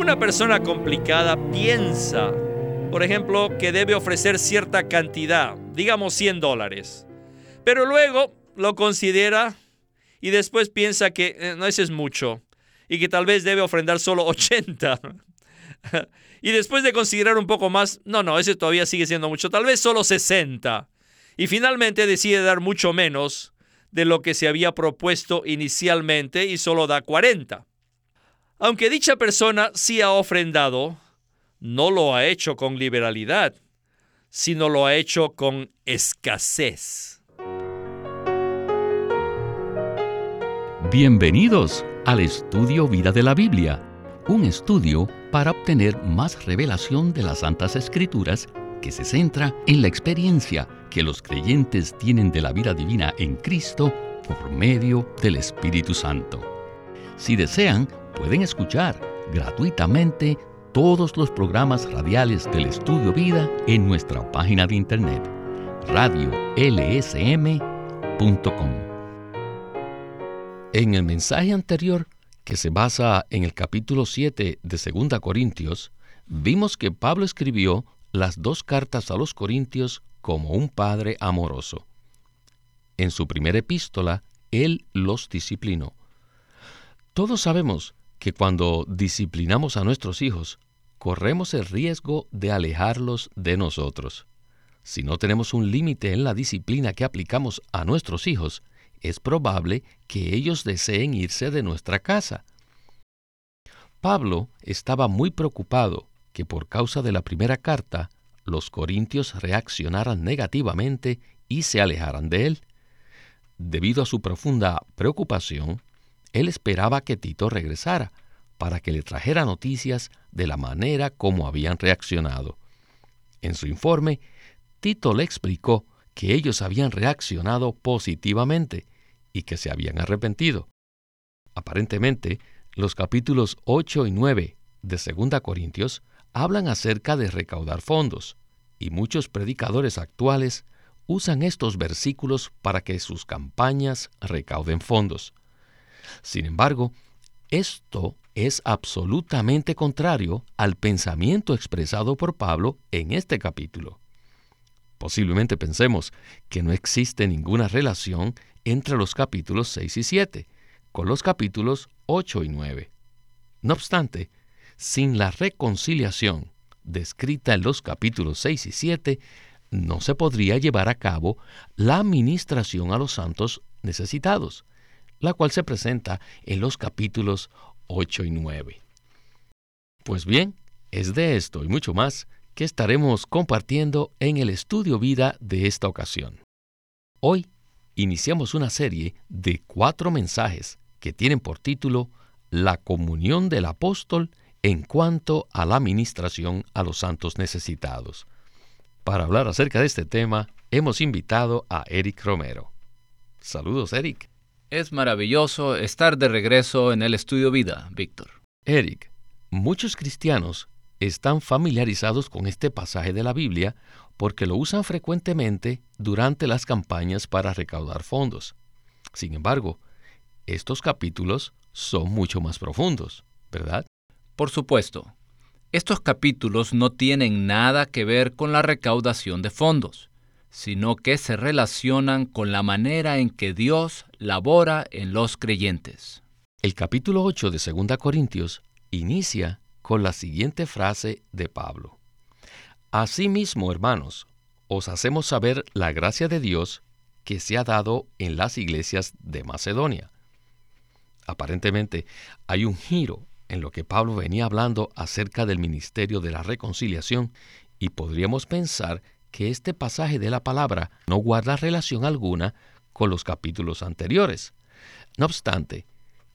Una persona complicada piensa, por ejemplo, que debe ofrecer cierta cantidad, digamos 100 dólares, pero luego lo considera y después piensa que eh, no, ese es mucho y que tal vez debe ofrendar solo 80. y después de considerar un poco más, no, no, ese todavía sigue siendo mucho, tal vez solo 60. Y finalmente decide dar mucho menos de lo que se había propuesto inicialmente y solo da 40. Aunque dicha persona sí ha ofrendado, no lo ha hecho con liberalidad, sino lo ha hecho con escasez. Bienvenidos al estudio Vida de la Biblia, un estudio para obtener más revelación de las Santas Escrituras que se centra en la experiencia que los creyentes tienen de la vida divina en Cristo por medio del Espíritu Santo. Si desean, pueden escuchar gratuitamente todos los programas radiales del Estudio Vida en nuestra página de internet radiolsm.com. En el mensaje anterior, que se basa en el capítulo 7 de 2 Corintios, vimos que Pablo escribió las dos cartas a los Corintios como un padre amoroso. En su primera epístola, él los disciplinó. Todos sabemos que cuando disciplinamos a nuestros hijos, corremos el riesgo de alejarlos de nosotros. Si no tenemos un límite en la disciplina que aplicamos a nuestros hijos, es probable que ellos deseen irse de nuestra casa. Pablo estaba muy preocupado que por causa de la primera carta los corintios reaccionaran negativamente y se alejaran de él. Debido a su profunda preocupación, él esperaba que Tito regresara para que le trajera noticias de la manera como habían reaccionado. En su informe, Tito le explicó que ellos habían reaccionado positivamente y que se habían arrepentido. Aparentemente, los capítulos 8 y 9 de 2 Corintios hablan acerca de recaudar fondos, y muchos predicadores actuales usan estos versículos para que sus campañas recauden fondos. Sin embargo, esto es absolutamente contrario al pensamiento expresado por Pablo en este capítulo. Posiblemente pensemos que no existe ninguna relación entre los capítulos 6 y 7 con los capítulos 8 y 9. No obstante, sin la reconciliación descrita en los capítulos 6 y 7, no se podría llevar a cabo la administración a los santos necesitados, la cual se presenta en los capítulos 8 y 9. Pues bien, es de esto y mucho más que estaremos compartiendo en el estudio vida de esta ocasión. Hoy iniciamos una serie de cuatro mensajes que tienen por título La comunión del apóstol en cuanto a la administración a los santos necesitados. Para hablar acerca de este tema, hemos invitado a Eric Romero. Saludos, Eric. Es maravilloso estar de regreso en el estudio vida, Víctor. Eric, muchos cristianos están familiarizados con este pasaje de la Biblia porque lo usan frecuentemente durante las campañas para recaudar fondos. Sin embargo, estos capítulos son mucho más profundos, ¿verdad? Por supuesto, estos capítulos no tienen nada que ver con la recaudación de fondos, sino que se relacionan con la manera en que Dios labora en los creyentes. El capítulo 8 de 2 Corintios inicia con la siguiente frase de Pablo. Asimismo, hermanos, os hacemos saber la gracia de Dios que se ha dado en las iglesias de Macedonia. Aparentemente hay un giro en lo que Pablo venía hablando acerca del ministerio de la reconciliación y podríamos pensar que este pasaje de la palabra no guarda relación alguna con los capítulos anteriores. No obstante,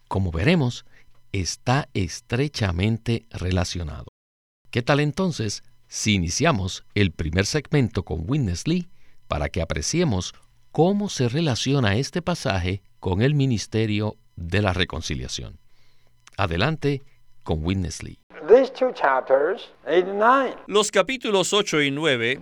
como veremos, está estrechamente relacionado. ¿Qué tal entonces si iniciamos el primer segmento con Witness Lee para que apreciemos cómo se relaciona este pasaje con el ministerio de la reconciliación? Adelante con Witness Lee. Los capítulos 8 y 9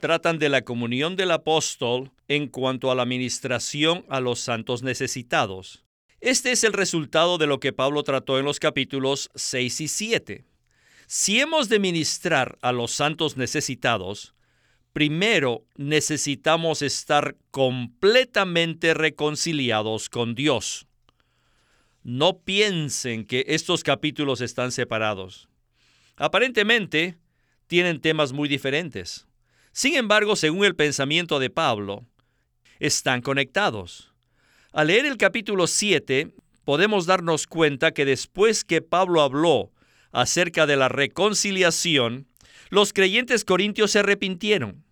tratan de la comunión del apóstol en cuanto a la administración a los santos necesitados. Este es el resultado de lo que Pablo trató en los capítulos 6 y 7. Si hemos de ministrar a los santos necesitados, primero necesitamos estar completamente reconciliados con Dios. No piensen que estos capítulos están separados. Aparentemente, tienen temas muy diferentes. Sin embargo, según el pensamiento de Pablo, están conectados. Al leer el capítulo 7, podemos darnos cuenta que después que Pablo habló acerca de la reconciliación, los creyentes corintios se arrepintieron.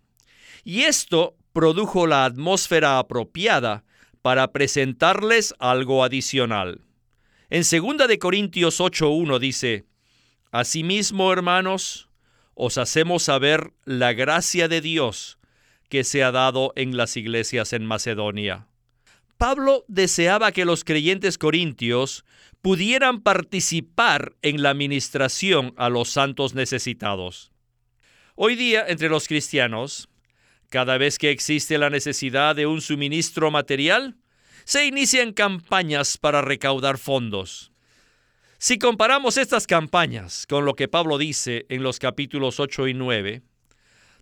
Y esto produjo la atmósfera apropiada para presentarles algo adicional. En 2 de Corintios 8:1 dice: Asimismo, hermanos, os hacemos saber la gracia de Dios que se ha dado en las iglesias en Macedonia. Pablo deseaba que los creyentes corintios pudieran participar en la ministración a los santos necesitados. Hoy día, entre los cristianos, cada vez que existe la necesidad de un suministro material, se inician campañas para recaudar fondos. Si comparamos estas campañas con lo que Pablo dice en los capítulos 8 y 9,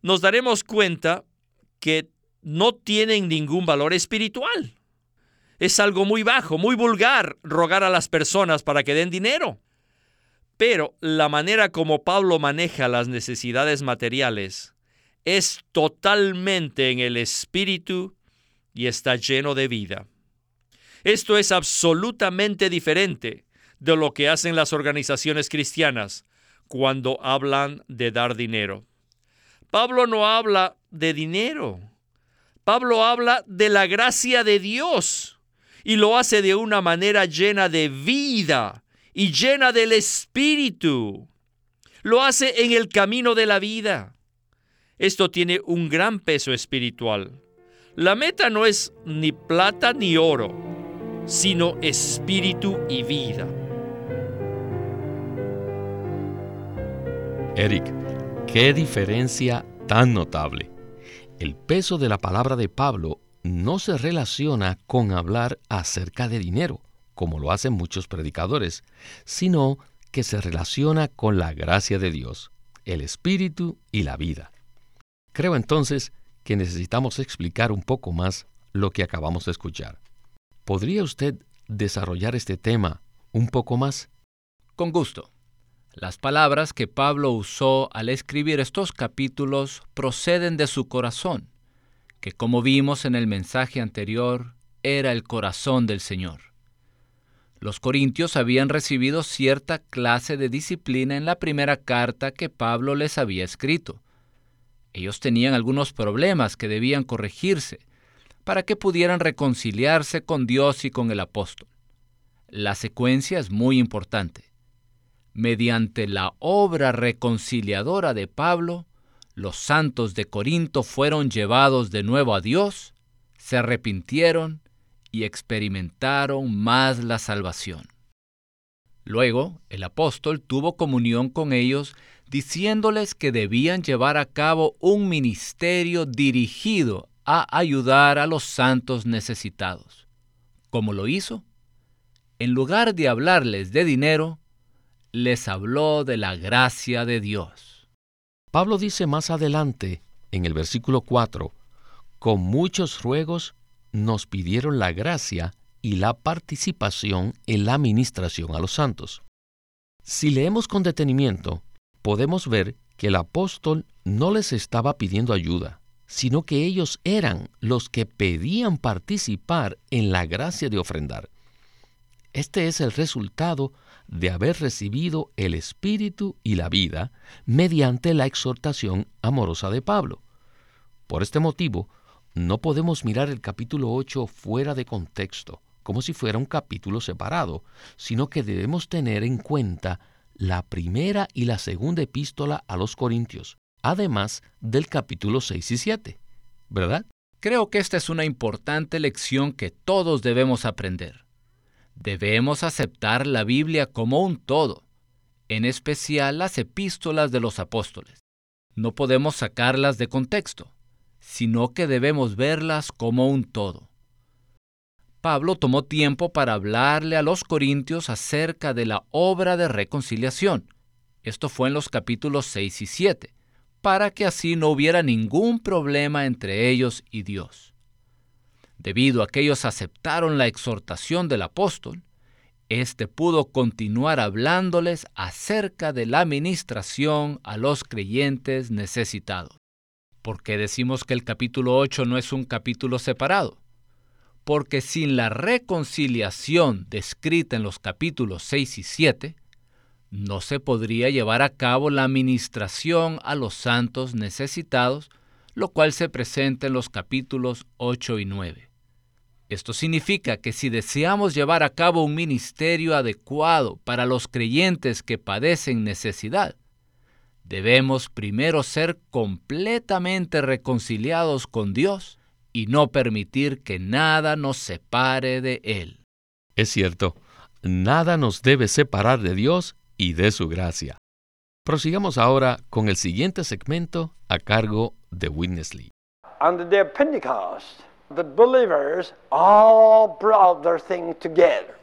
nos daremos cuenta que no tienen ningún valor espiritual. Es algo muy bajo, muy vulgar rogar a las personas para que den dinero. Pero la manera como Pablo maneja las necesidades materiales es totalmente en el espíritu y está lleno de vida. Esto es absolutamente diferente de lo que hacen las organizaciones cristianas cuando hablan de dar dinero. Pablo no habla de dinero. Pablo habla de la gracia de Dios y lo hace de una manera llena de vida y llena del Espíritu. Lo hace en el camino de la vida. Esto tiene un gran peso espiritual. La meta no es ni plata ni oro, sino espíritu y vida. Eric, qué diferencia tan notable. El peso de la palabra de Pablo no se relaciona con hablar acerca de dinero, como lo hacen muchos predicadores, sino que se relaciona con la gracia de Dios, el Espíritu y la vida. Creo entonces que necesitamos explicar un poco más lo que acabamos de escuchar. ¿Podría usted desarrollar este tema un poco más? Con gusto. Las palabras que Pablo usó al escribir estos capítulos proceden de su corazón, que como vimos en el mensaje anterior, era el corazón del Señor. Los corintios habían recibido cierta clase de disciplina en la primera carta que Pablo les había escrito. Ellos tenían algunos problemas que debían corregirse para que pudieran reconciliarse con Dios y con el apóstol. La secuencia es muy importante. Mediante la obra reconciliadora de Pablo, los santos de Corinto fueron llevados de nuevo a Dios, se arrepintieron y experimentaron más la salvación. Luego, el apóstol tuvo comunión con ellos diciéndoles que debían llevar a cabo un ministerio dirigido a ayudar a los santos necesitados. ¿Cómo lo hizo? En lugar de hablarles de dinero, les habló de la gracia de Dios. Pablo dice más adelante, en el versículo 4, con muchos ruegos nos pidieron la gracia y la participación en la administración a los santos. Si leemos con detenimiento, podemos ver que el apóstol no les estaba pidiendo ayuda, sino que ellos eran los que pedían participar en la gracia de ofrendar. Este es el resultado de haber recibido el Espíritu y la vida mediante la exhortación amorosa de Pablo. Por este motivo, no podemos mirar el capítulo 8 fuera de contexto, como si fuera un capítulo separado, sino que debemos tener en cuenta la primera y la segunda epístola a los Corintios, además del capítulo 6 y 7, ¿verdad? Creo que esta es una importante lección que todos debemos aprender. Debemos aceptar la Biblia como un todo, en especial las epístolas de los apóstoles. No podemos sacarlas de contexto, sino que debemos verlas como un todo. Pablo tomó tiempo para hablarle a los corintios acerca de la obra de reconciliación. Esto fue en los capítulos 6 y 7, para que así no hubiera ningún problema entre ellos y Dios. Debido a que ellos aceptaron la exhortación del apóstol, éste pudo continuar hablándoles acerca de la administración a los creyentes necesitados. ¿Por qué decimos que el capítulo 8 no es un capítulo separado? Porque sin la reconciliación descrita en los capítulos 6 y 7, no se podría llevar a cabo la administración a los santos necesitados, lo cual se presenta en los capítulos 8 y 9. Esto significa que si deseamos llevar a cabo un ministerio adecuado para los creyentes que padecen necesidad, debemos primero ser completamente reconciliados con Dios y no permitir que nada nos separe de Él. Es cierto, nada nos debe separar de Dios y de su gracia. Prosigamos ahora con el siguiente segmento a cargo de Witness Lee.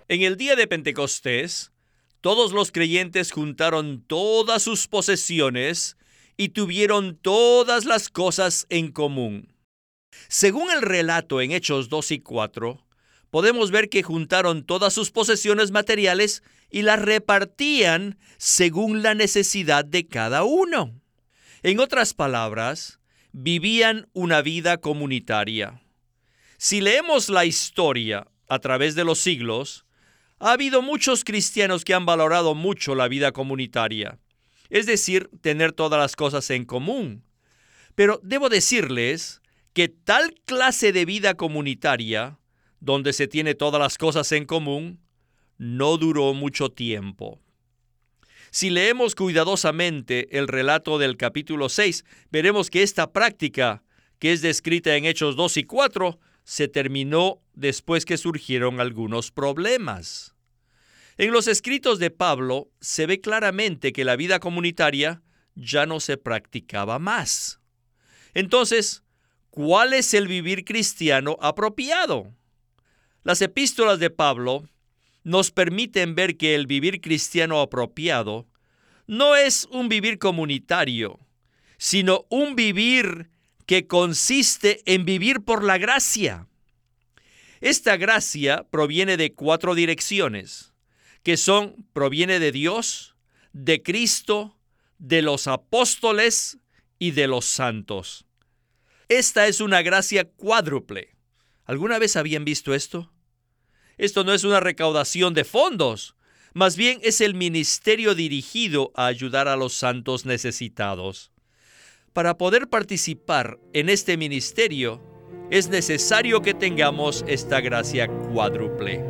En el día de Pentecostés, todos los creyentes juntaron todas sus posesiones y tuvieron todas las cosas en común. Según el relato en Hechos 2 y 4, podemos ver que juntaron todas sus posesiones materiales y las repartían según la necesidad de cada uno. En otras palabras, vivían una vida comunitaria. Si leemos la historia a través de los siglos, ha habido muchos cristianos que han valorado mucho la vida comunitaria, es decir, tener todas las cosas en común. Pero debo decirles que tal clase de vida comunitaria, donde se tiene todas las cosas en común, no duró mucho tiempo. Si leemos cuidadosamente el relato del capítulo 6, veremos que esta práctica, que es descrita en Hechos 2 y 4, se terminó después que surgieron algunos problemas. En los escritos de Pablo se ve claramente que la vida comunitaria ya no se practicaba más. Entonces, ¿cuál es el vivir cristiano apropiado? Las epístolas de Pablo nos permiten ver que el vivir cristiano apropiado no es un vivir comunitario, sino un vivir que consiste en vivir por la gracia. Esta gracia proviene de cuatro direcciones, que son, proviene de Dios, de Cristo, de los apóstoles y de los santos. Esta es una gracia cuádruple. ¿Alguna vez habían visto esto? Esto no es una recaudación de fondos, más bien es el ministerio dirigido a ayudar a los santos necesitados. Para poder participar en este ministerio, es necesario que tengamos esta gracia cuádruple.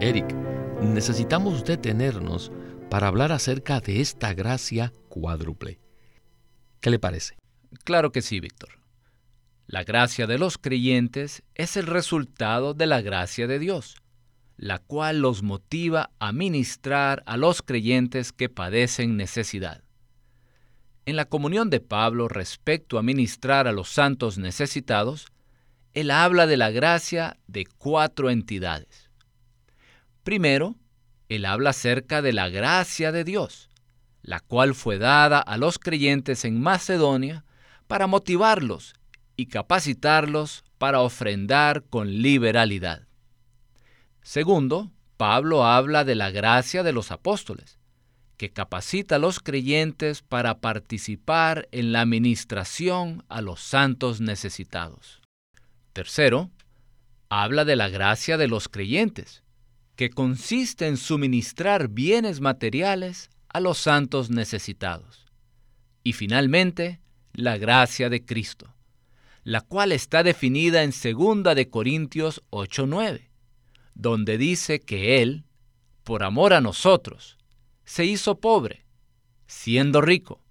Eric, necesitamos detenernos para hablar acerca de esta gracia cuádruple. ¿Qué le parece? Claro que sí, Víctor. La gracia de los creyentes es el resultado de la gracia de Dios la cual los motiva a ministrar a los creyentes que padecen necesidad. En la comunión de Pablo respecto a ministrar a los santos necesitados, él habla de la gracia de cuatro entidades. Primero, él habla acerca de la gracia de Dios, la cual fue dada a los creyentes en Macedonia para motivarlos y capacitarlos para ofrendar con liberalidad. Segundo, Pablo habla de la gracia de los apóstoles, que capacita a los creyentes para participar en la administración a los santos necesitados. Tercero, habla de la gracia de los creyentes, que consiste en suministrar bienes materiales a los santos necesitados. Y finalmente, la gracia de Cristo, la cual está definida en 2 de Corintios 8:9 donde dice que Él, por amor a nosotros, se hizo pobre, siendo rico,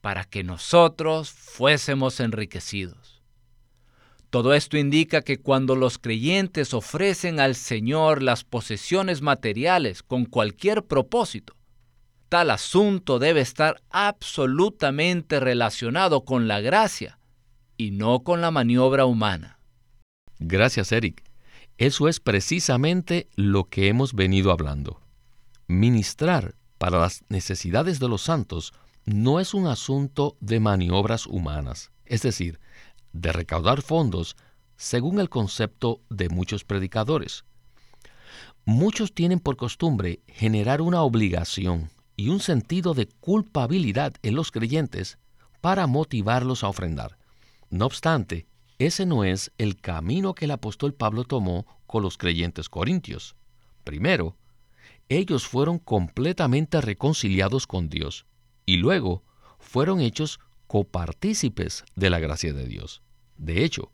para que nosotros fuésemos enriquecidos. Todo esto indica que cuando los creyentes ofrecen al Señor las posesiones materiales con cualquier propósito, tal asunto debe estar absolutamente relacionado con la gracia y no con la maniobra humana. Gracias, Eric. Eso es precisamente lo que hemos venido hablando. Ministrar para las necesidades de los santos no es un asunto de maniobras humanas, es decir, de recaudar fondos según el concepto de muchos predicadores. Muchos tienen por costumbre generar una obligación y un sentido de culpabilidad en los creyentes para motivarlos a ofrendar. No obstante, ese no es el camino que el apóstol Pablo tomó con los creyentes corintios. Primero, ellos fueron completamente reconciliados con Dios y luego fueron hechos copartícipes de la gracia de Dios. De hecho,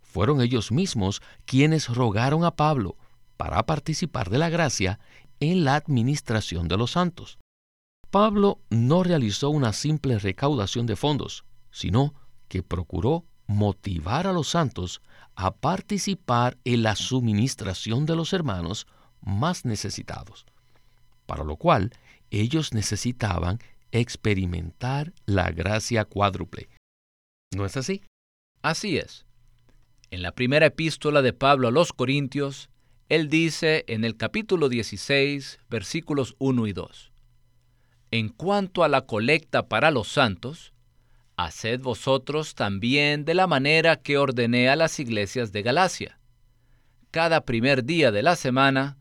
fueron ellos mismos quienes rogaron a Pablo para participar de la gracia en la administración de los santos. Pablo no realizó una simple recaudación de fondos, sino que procuró motivar a los santos a participar en la suministración de los hermanos más necesitados, para lo cual ellos necesitaban experimentar la gracia cuádruple. ¿No es así? Así es. En la primera epístola de Pablo a los Corintios, él dice en el capítulo 16, versículos 1 y 2, En cuanto a la colecta para los santos, haced vosotros también de la manera que ordené a las iglesias de Galacia. Cada primer día de la semana,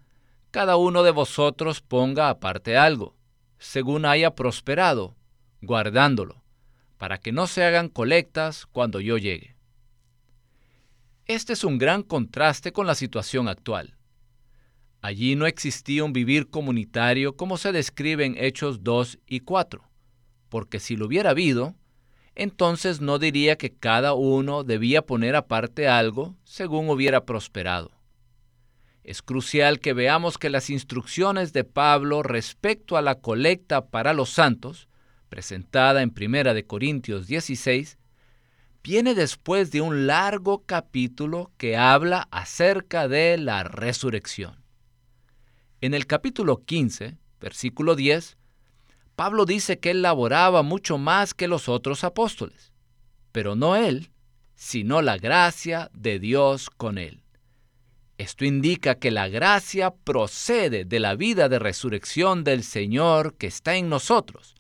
cada uno de vosotros ponga aparte algo, según haya prosperado, guardándolo, para que no se hagan colectas cuando yo llegue. Este es un gran contraste con la situación actual. Allí no existía un vivir comunitario como se describe en Hechos 2 y 4, porque si lo hubiera habido, entonces no diría que cada uno debía poner aparte algo según hubiera prosperado. Es crucial que veamos que las instrucciones de Pablo respecto a la colecta para los santos, presentada en 1 de Corintios 16, viene después de un largo capítulo que habla acerca de la resurrección. En el capítulo 15, versículo 10, Pablo dice que él laboraba mucho más que los otros apóstoles, pero no él, sino la gracia de Dios con él. Esto indica que la gracia procede de la vida de resurrección del Señor que está en nosotros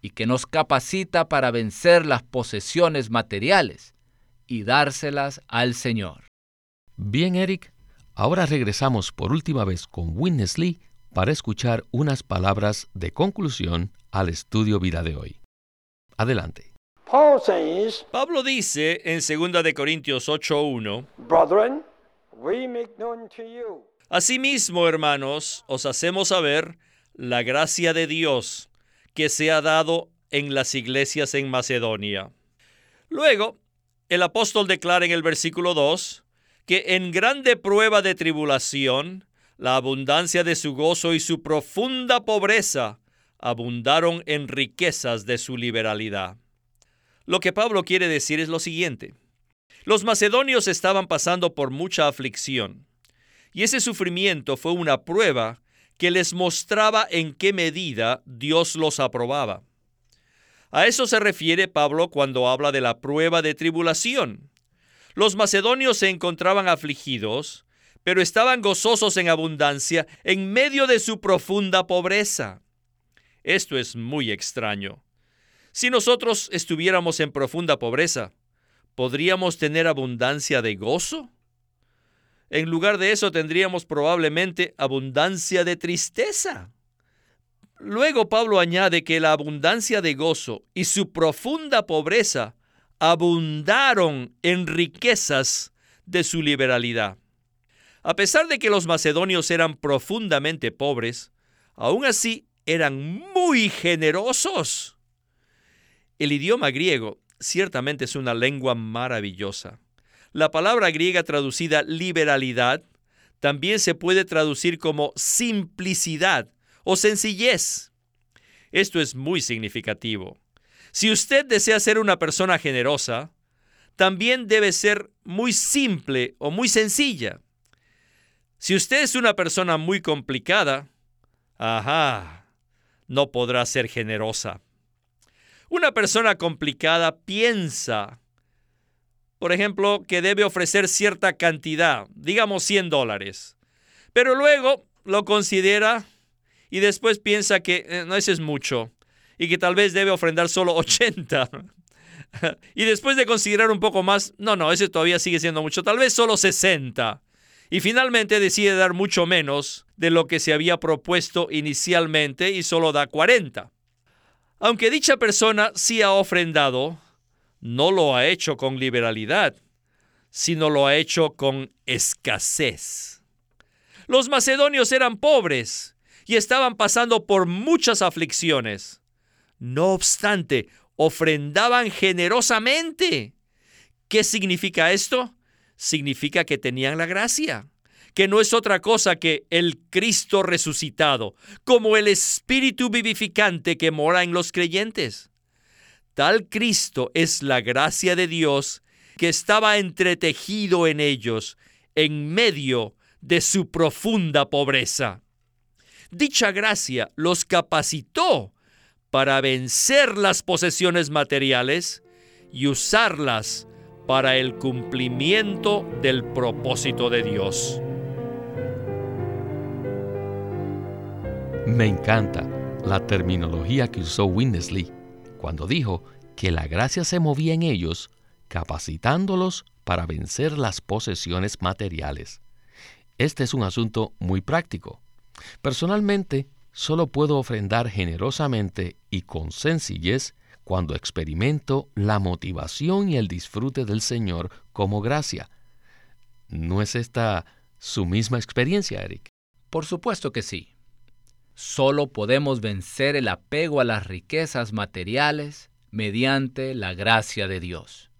y que nos capacita para vencer las posesiones materiales y dárselas al Señor. Bien, Eric, Ahora regresamos por última vez con Witness Lee para escuchar unas palabras de conclusión al estudio vida de hoy. Adelante. Pablo dice en 2 de Corintios 8:1, Asimismo, hermanos, os hacemos saber la gracia de Dios que se ha dado en las iglesias en Macedonia. Luego, el apóstol declara en el versículo 2, que en grande prueba de tribulación, la abundancia de su gozo y su profunda pobreza abundaron en riquezas de su liberalidad. Lo que Pablo quiere decir es lo siguiente. Los macedonios estaban pasando por mucha aflicción, y ese sufrimiento fue una prueba que les mostraba en qué medida Dios los aprobaba. A eso se refiere Pablo cuando habla de la prueba de tribulación. Los macedonios se encontraban afligidos, pero estaban gozosos en abundancia en medio de su profunda pobreza. Esto es muy extraño. Si nosotros estuviéramos en profunda pobreza, ¿podríamos tener abundancia de gozo? En lugar de eso tendríamos probablemente abundancia de tristeza. Luego Pablo añade que la abundancia de gozo y su profunda pobreza abundaron en riquezas de su liberalidad. A pesar de que los macedonios eran profundamente pobres, aún así eran muy generosos. El idioma griego ciertamente es una lengua maravillosa. La palabra griega traducida liberalidad también se puede traducir como simplicidad o sencillez. Esto es muy significativo. Si usted desea ser una persona generosa, también debe ser muy simple o muy sencilla. Si usted es una persona muy complicada, ajá, no podrá ser generosa. Una persona complicada piensa por ejemplo, que debe ofrecer cierta cantidad, digamos 100 dólares, pero luego lo considera y después piensa que eh, no, ese es mucho y que tal vez debe ofrendar solo 80. y después de considerar un poco más, no, no, ese todavía sigue siendo mucho, tal vez solo 60. Y finalmente decide dar mucho menos de lo que se había propuesto inicialmente y solo da 40. Aunque dicha persona sí ha ofrendado, no lo ha hecho con liberalidad, sino lo ha hecho con escasez. Los macedonios eran pobres y estaban pasando por muchas aflicciones. No obstante, ofrendaban generosamente. ¿Qué significa esto? Significa que tenían la gracia, que no es otra cosa que el Cristo resucitado, como el Espíritu vivificante que mora en los creyentes. Tal Cristo es la gracia de Dios que estaba entretejido en ellos en medio de su profunda pobreza. Dicha gracia los capacitó para vencer las posesiones materiales y usarlas para el cumplimiento del propósito de Dios. Me encanta la terminología que usó Winnesley cuando dijo que la gracia se movía en ellos, capacitándolos para vencer las posesiones materiales. Este es un asunto muy práctico. Personalmente, solo puedo ofrendar generosamente y con sencillez cuando experimento la motivación y el disfrute del Señor como gracia. ¿No es esta su misma experiencia, Eric? Por supuesto que sí. Solo podemos vencer el apego a las riquezas materiales mediante la gracia de Dios.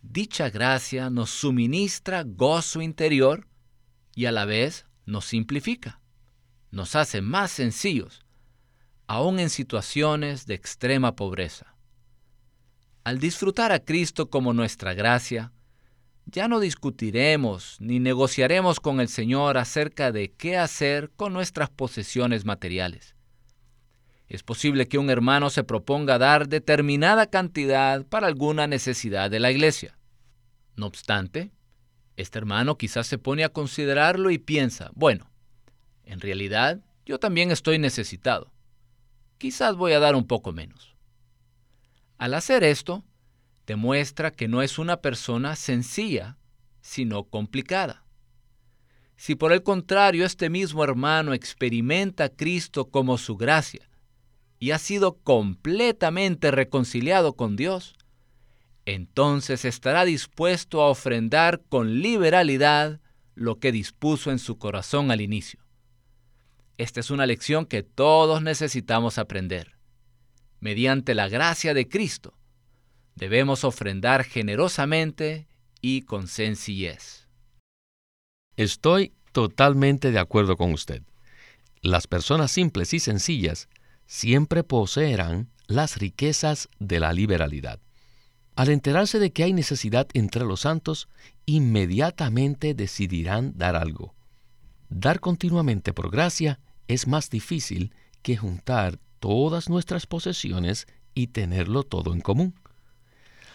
Dicha gracia nos suministra gozo interior y a la vez nos simplifica, nos hace más sencillos, aun en situaciones de extrema pobreza. Al disfrutar a Cristo como nuestra gracia, ya no discutiremos ni negociaremos con el Señor acerca de qué hacer con nuestras posesiones materiales. Es posible que un hermano se proponga dar determinada cantidad para alguna necesidad de la iglesia. No obstante, este hermano quizás se pone a considerarlo y piensa, bueno, en realidad yo también estoy necesitado. Quizás voy a dar un poco menos. Al hacer esto, demuestra que no es una persona sencilla, sino complicada. Si por el contrario este mismo hermano experimenta a Cristo como su gracia y ha sido completamente reconciliado con Dios, entonces estará dispuesto a ofrendar con liberalidad lo que dispuso en su corazón al inicio. Esta es una lección que todos necesitamos aprender. Mediante la gracia de Cristo, debemos ofrendar generosamente y con sencillez. Estoy totalmente de acuerdo con usted. Las personas simples y sencillas siempre poseerán las riquezas de la liberalidad. Al enterarse de que hay necesidad entre los santos, inmediatamente decidirán dar algo. Dar continuamente por gracia es más difícil que juntar todas nuestras posesiones y tenerlo todo en común.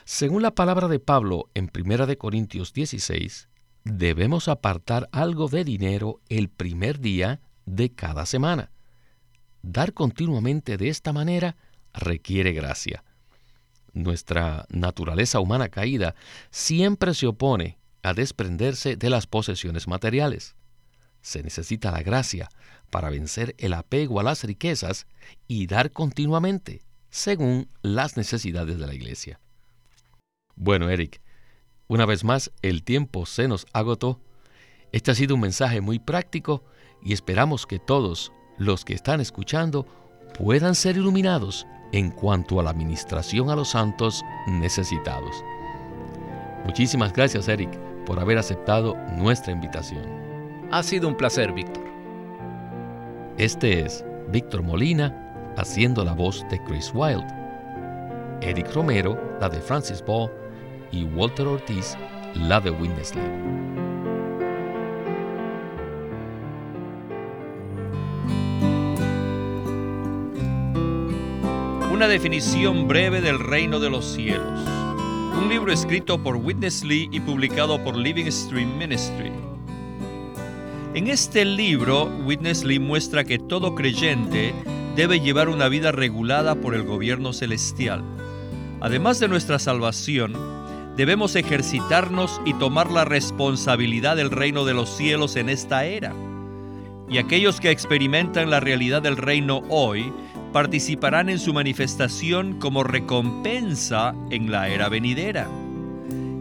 Según la palabra de Pablo en 1 Corintios 16, debemos apartar algo de dinero el primer día de cada semana. Dar continuamente de esta manera requiere gracia. Nuestra naturaleza humana caída siempre se opone a desprenderse de las posesiones materiales. Se necesita la gracia para vencer el apego a las riquezas y dar continuamente, según las necesidades de la iglesia. Bueno, Eric, una vez más el tiempo se nos agotó. Este ha sido un mensaje muy práctico y esperamos que todos los que están escuchando puedan ser iluminados en cuanto a la administración a los santos necesitados. Muchísimas gracias, Eric, por haber aceptado nuestra invitación. Ha sido un placer, Víctor. Este es Víctor Molina haciendo la voz de Chris Wilde. Eric Romero, la de Francis Ball y Walter Ortiz, la de Winnesley. Una definición breve del reino de los cielos. un libro escrito por Witness Lee y publicado por Living Stream Ministry. En este libro, Witness Lee muestra que todo creyente debe llevar una vida regulada por el gobierno celestial. Además de nuestra salvación, debemos ejercitarnos y tomar la responsabilidad del reino de los cielos en esta era. Y aquellos que experimentan la realidad del reino hoy participarán en su manifestación como recompensa en la era venidera.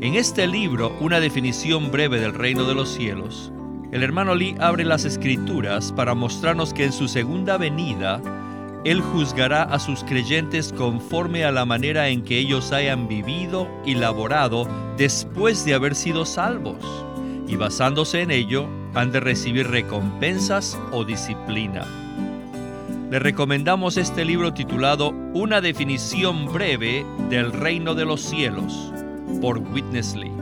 En este libro, una definición breve del reino de los cielos, el hermano Lee abre las escrituras para mostrarnos que en su segunda venida, Él juzgará a sus creyentes conforme a la manera en que ellos hayan vivido y laborado después de haber sido salvos, y basándose en ello, han de recibir recompensas o disciplina. Le recomendamos este libro titulado Una definición breve del reino de los cielos por Witness Lee.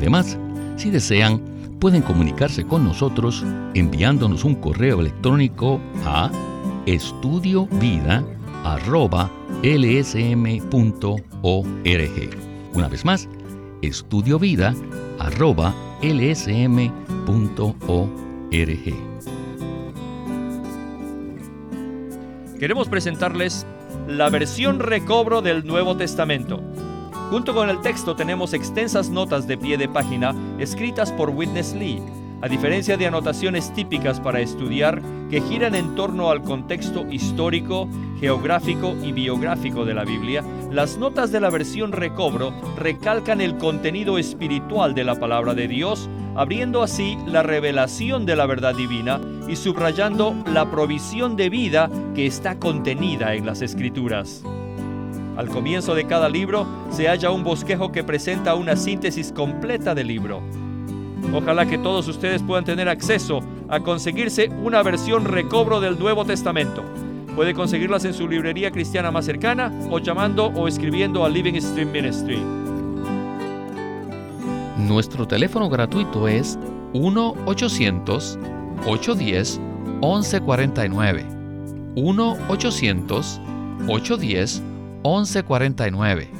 Además, si desean, pueden comunicarse con nosotros enviándonos un correo electrónico a estudiovida.lsm.org. Una vez más, estudiovida.lsm.org. Queremos presentarles la versión recobro del Nuevo Testamento Junto con el texto tenemos extensas notas de pie de página escritas por Witness Lee, a diferencia de anotaciones típicas para estudiar que giran en torno al contexto histórico, geográfico y biográfico de la Biblia, las notas de la versión recobro recalcan el contenido espiritual de la palabra de Dios, abriendo así la revelación de la verdad divina y subrayando la provisión de vida que está contenida en las escrituras. Al comienzo de cada libro se halla un bosquejo que presenta una síntesis completa del libro. Ojalá que todos ustedes puedan tener acceso a conseguirse una versión recobro del Nuevo Testamento. Puede conseguirlas en su librería cristiana más cercana o llamando o escribiendo a Living Stream Ministry. Nuestro teléfono gratuito es 1-800-810-1149. 1-800-810-1149. 1149.